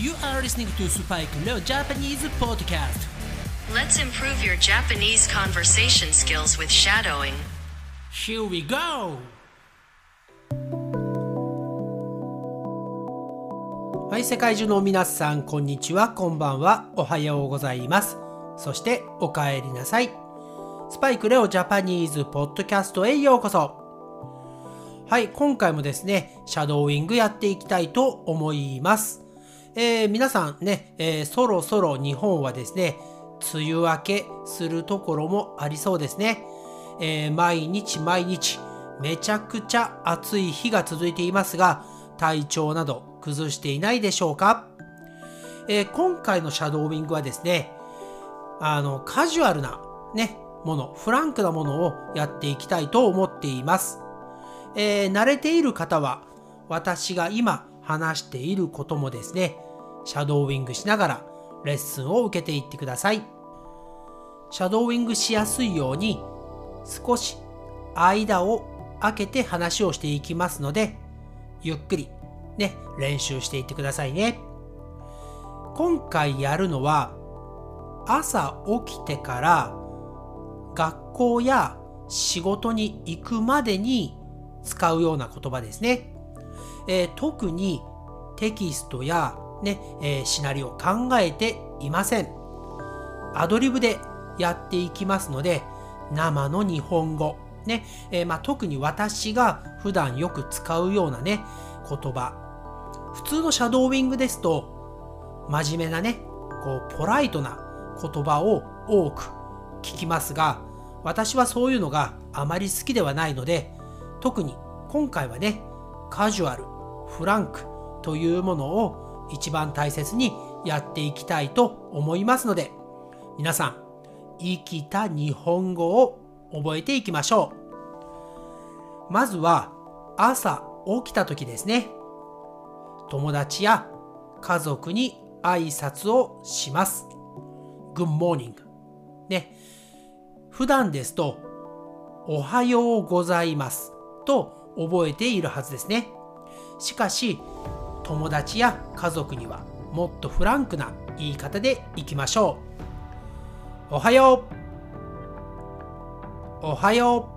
You are listening to Spike Leo Japanese Podcast. Let's improve your Japanese conversation skills with shadowing. Here we go! はい、世界中の皆さん、こんにちは、こんばんは、おはようございます。そして、お帰りなさい。スパイクレオジャパニーズポッドキャストへようこそ。はい、今回もですね、シャドーイングやっていきたいと思います。えー皆さんね、えーそろそろ日本はですね、梅雨明けするところもありそうですね。えー毎日毎日、めちゃくちゃ暑い日が続いていますが、体調など崩していないでしょうか、えー今回のシャドーウィングはですね、あの、カジュアルなね、もの、フランクなものをやっていきたいと思っています。えー慣れている方は、私が今話していることもですね、シャドーウィングしながらレッスンを受けていってください。シャドーウィングしやすいように、少し間を空けて話をしていきますので、ゆっくりね、練習していってくださいね。今回やるのは、朝起きてから学校や仕事に行くまでに使うような言葉ですね。えー特にテキストや、ねえーシナリオを考えていません。アドリブでやっていきますので、生の日本語、ねえーまあ、特に私が普段よく使うようなね、言葉。普通のシャドーウィングですと、真面目なね、こう、ポライトな言葉を多く聞きますが、私はそういうのがあまり好きではないので、特に今回はね、カジュアル、フランクというものを一番大切にやっていきたいと思いますので、皆さん、生きた日本語を覚えていきましょう。まずは、朝起きた時ですね。友達や家族に挨拶をします。Good morning。ね。普段ですと、おはようございますと覚えているはずですね。しかし、友達や家族にはもっとフランクな言い方でいきましょう。おはよう。おはよ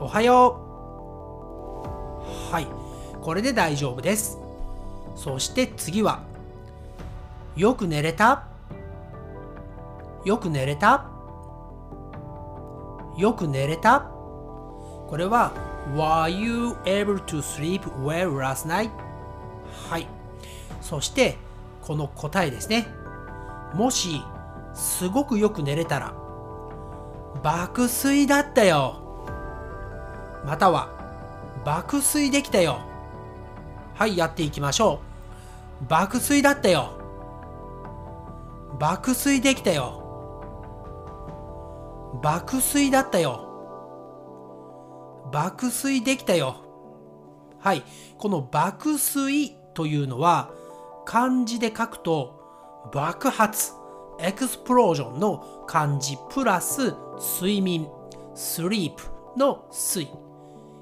う。おはよう。はい。これで大丈夫です。そして次は、よく寝れた？よく寝れた？よく寝れた？これは Were you able to sleep well last night? はい。そしてこの答えですね。もしすごくよく寝れたら爆睡だったよ。または爆睡できたよ。はい、やっていきましょう。爆睡だったよ。爆睡できたよ。爆睡だったよ。爆睡できたよ。はい。この爆睡というのは漢字で書くと爆発、エクスプロージョンの漢字プラス睡眠、スリープの睡。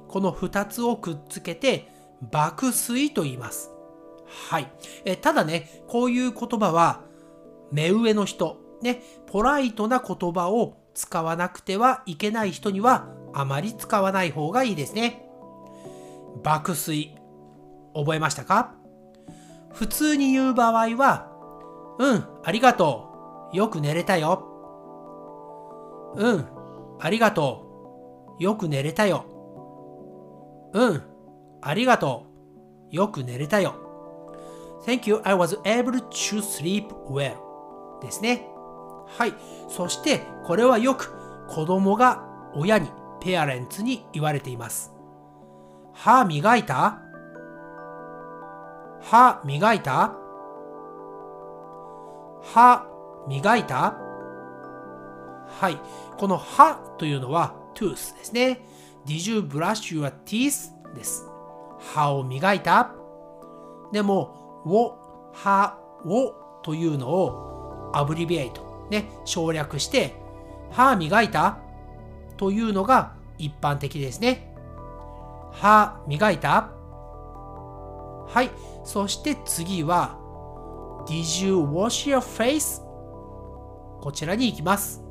この2つをくっつけて爆睡と言います。はい。えただね、こういう言葉は目上の人、ね、ポライトな言葉を使わなくてはいけない人にはあまり使わない方がいいですね。爆睡。覚えましたか？普通に言う場合は、うん、ありがとう。よく寝れたよ。うん、ありがとう。よく寝れたよ。うん、ありがとう。よく寝れたよ。Thank you, I was able to sleep well. ですね。はい。そして、これはよく子供が親に、ペアレンツに言われています。歯磨いた？歯磨いた？歯磨いた？はい。この歯というのは tooth ですね。Did you brush your teeth? です。歯を磨いた？でも、を、歯をというのをアブリビエイト、ね、省略して、歯磨いた？というのが一般的ですね。歯磨いた？はい。そして次は Did you wash your face? こちらに行きます。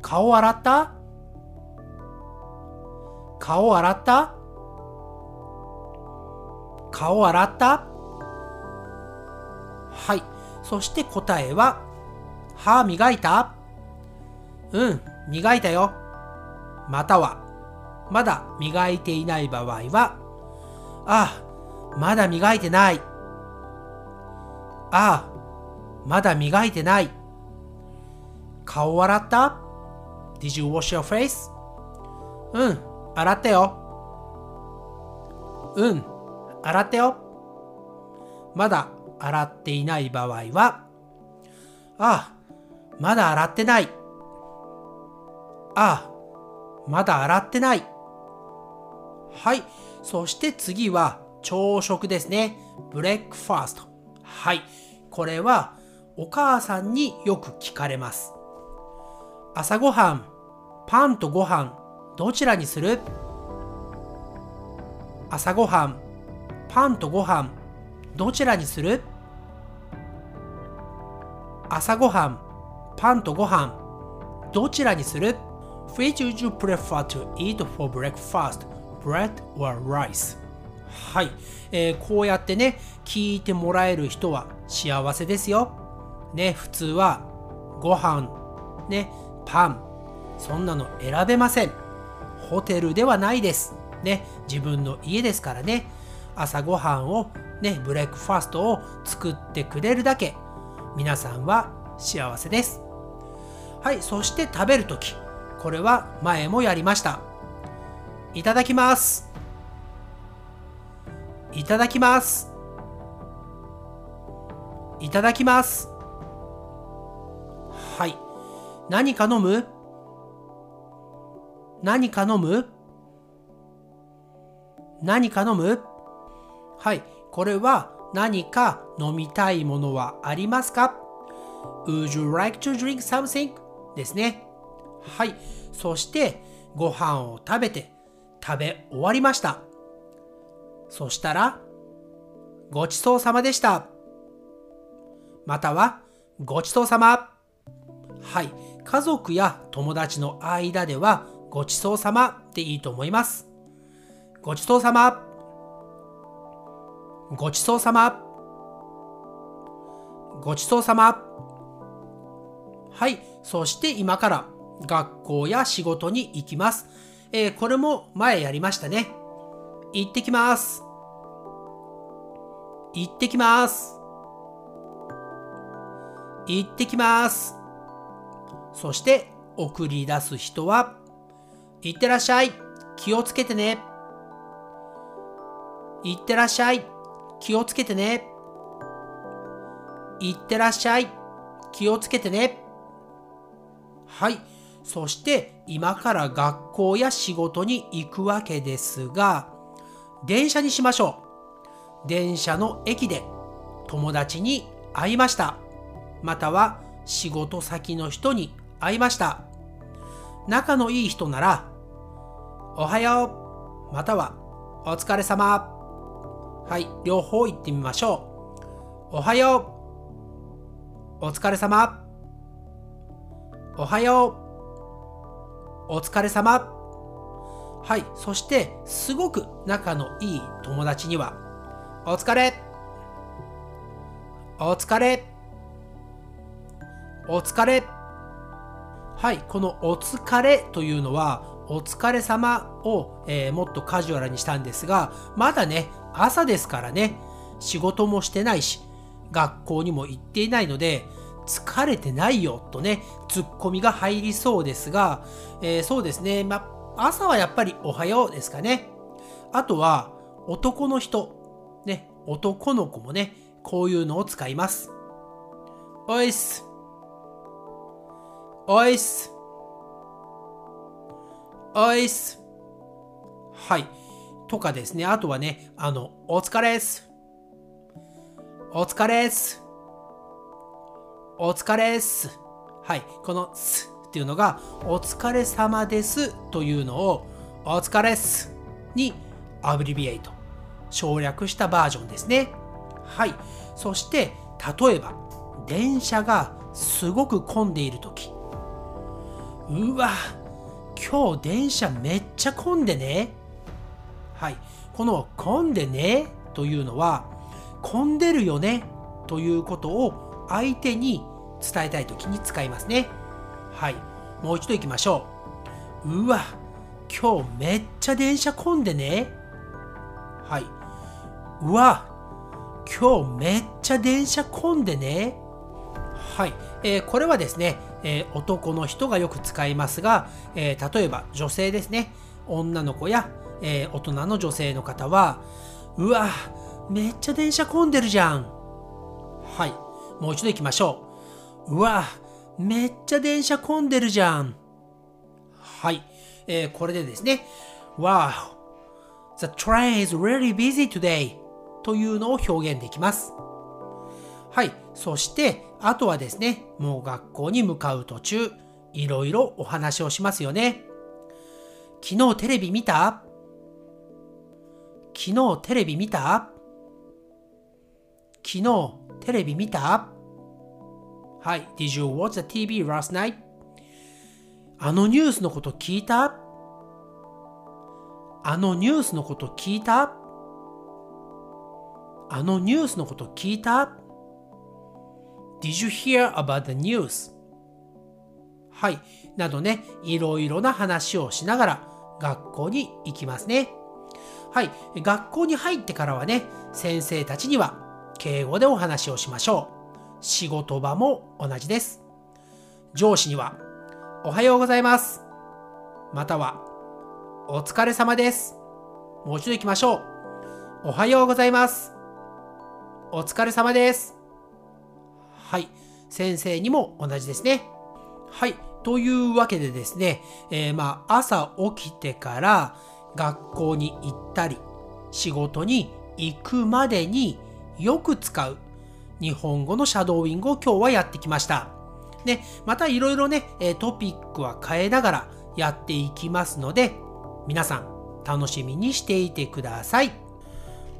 顔洗った？顔洗った？顔洗った？はい。そして答えは、歯磨いた？うん、磨いたよ。または、まだ磨いていない場合は、ああ、まだ磨いてない。ああ、まだ磨いてない。顔洗った ?Did you wash your face? うん、洗ったよ。うん、洗ったよ。まだ洗っていない場合は、ああ、まだ洗ってない。ああ、まだ洗ってない。はい。そして次は朝食ですね。ブレックファースト。はい。これはお母さんによく聞かれます。朝ごはん、パンとご飯、どちらにする？朝ごはん、パンとご飯、どちらにする？朝ごはん、パンとご飯、どちらにする？Which would you prefer to eat for breakfast? Bread or rice? はい、えー、こうやってね、聞いてもらえる人は幸せですよ。ね、普通はご飯、ね、パン、そんなの選べません。ホテルではないです。ね、自分の家ですからね、朝ごはんをね、ブレックファストを作ってくれるだけ、皆さんは幸せです。はい、そして食べるとき、これは前もやりました。いただきます。いただきます。いただきます。はい。何か飲む？何か飲む？何か飲む？はい。これは何か飲みたいものはありますか ?Would you like to drink something? ですね。はい。そしてご飯を食べて食べ終わりました。そしたら、ごちそうさまでした。または、ごちそうさま。はい。家族や友達の間では、ごちそうさまでいいと思います。ごちそうさま。ごちそうさま。ごちそうさま。はい。そして今から学校や仕事に行きます。えー、これも前やりましたね。行ってきます。行ってきます。行ってきます。そして送り出す人は、行ってらっしゃい。気をつけてね。行ってらっしゃい。気をつけてね。行ってらっしゃい。気をつけてね。はい。そして今から学校や仕事に行くわけですが、電車にしましょう。電車の駅で友達に会いました。または仕事先の人に会いました。仲のいい人なら、おはよう、またはお疲れ様。はい、両方言ってみましょう。おはよう、お疲れ様。おはよう。お疲れ様。はい。そして、すごく仲のいい友達には、お疲れ。お疲れ。お疲れ。はい。このお疲れというのは、お疲れ様を、えー、もっとカジュアルにしたんですが、まだね、朝ですからね、仕事もしてないし、学校にも行っていないので、疲れてないよとね、ツッコミが入りそうですが、えー、そうですね、ま、朝はやっぱりおはようですかね。あとは、男の人、ね、男の子もね、こういうのを使います。おいっす。おいっす。おいっす。はい。とかですね。あとはね、あの、お疲れっす。お疲れっす。お疲れっす。はい。このすっていうのが、お疲れ様ですというのを、お疲れっすにアブリビエイト。省略したバージョンですね。はい。そして、例えば、電車がすごく混んでいる時うわ、今日電車めっちゃ混んでね。はい。この混んでねというのは、混んでるよねということを相手に伝えたい時に使いますね。はい。もう一度行きましょう。うわ、今日めっちゃ電車混んでね。はい。うわ、今日めっちゃ電車混んでね。はい。えー、これはですね、えー、男の人がよく使いますが、えー、例えば女性ですね。女の子や、え大人の女性の方は、うわ、めっちゃ電車混んでるじゃん。はい。もう一度行きましょう。うわ、めっちゃ電車混んでるじゃん。はい。えー、これでですね、Wow! The train is really busy today! というのを表現できます。はい。そして、あとはですね、もう学校に向かう途中、いろいろお話をしますよね。昨日テレビ見た？昨日テレビ見た？昨日テレビ見た？はい。Did you watch the TV last night? あのニュースのこと聞いた？あのニュースのこと聞いた？あのニュースのこと聞いた？Did you hear about the news? はい。などね、いろいろな話をしながら学校に行きますね。はい。学校に入ってからはね、先生たちには敬語でお話をしましょう。仕事場も同じです。上司には、おはようございます。または、お疲れ様です。もう一度行きましょう。おはようございます。お疲れ様です。はい。先生にも同じですね。はい。というわけでですね、えー、まあ、朝起きてから学校に行ったり、仕事に行くまでによく使う日本語のシャドーイングを今日はやってきました。ね、またいろいろね、トピックは変えながらやっていきますので、皆さん楽しみにしていてください。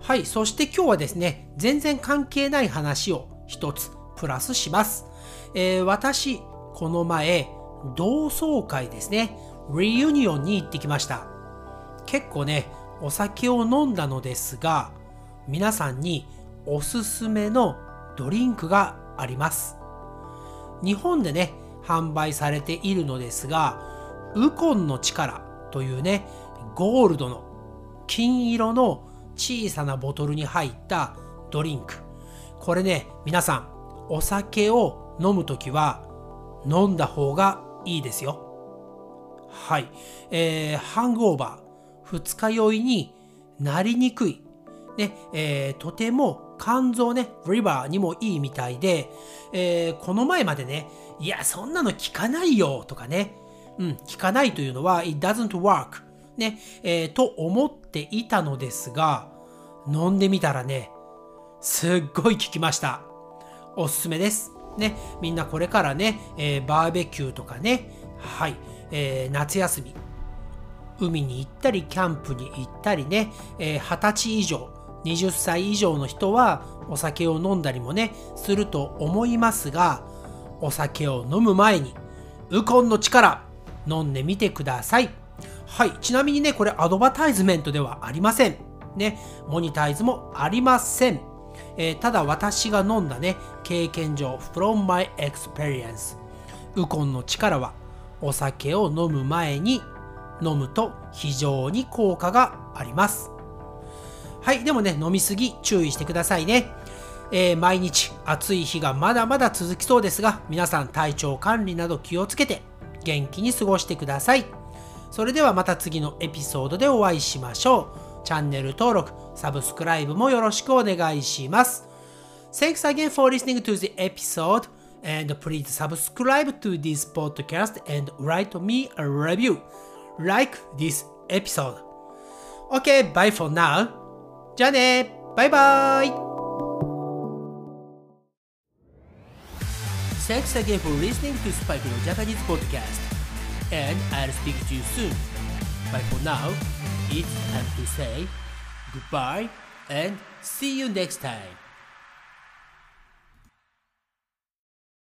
はい、そして今日はですね、全然関係ない話を一つプラスします。えー、私、この前、同窓会ですね、リユニオンに行ってきました。結構ね、お酒を飲んだのですが、皆さんにおすすめのドリンクがあります。日本でね、販売されているのですが、ウコンの力というね、ゴールドの金色の小さなボトルに入ったドリンク。これね、皆さん、お酒を飲むときは飲んだ方がいいですよ。はい。えー、ハングオーバー、二日酔いになりにくい。ね、えー、とても肝臓ね、リバーにもいいみたいで、えー、この前までね、いや、そんなの効かないよとかね、うん、効かないというのは、it doesn't work ね、えー、と思っていたのですが、飲んでみたらね、すっごい効きました。おすすめです。ね、みんなこれからね、えー、バーベキューとかね、はい、えー、夏休み、海に行ったり、キャンプに行ったりね、えー、20歳以上、20歳以上の人はお酒を飲んだりもね、すると思いますが、お酒を飲む前に、ウコンの力、飲んでみてください。はい。ちなみにね、これアドバタイズメントではありません。ね。モニタイズもありません。えー、ただ私が飲んだね、経験上、from my experience。ウコンの力は、お酒を飲む前に飲むと非常に効果があります。はい。でもね、飲みすぎ注意してくださいね。えー、毎日暑い日がまだまだ続きそうですが、皆さん体調管理など気をつけて元気に過ごしてください。それではまた次のエピソードでお会いしましょう。チャンネル登録、サブスクライブもよろしくお願いします。Thanks again for listening to the episode and please subscribe to this podcast and write me a review like this episode. Okay, bye for now. じゃあねバイバイ Thanks again for listening to Spike no Japanese podcast. And I'll speak to you soon. But for now, it's time to say goodbye and see you next time.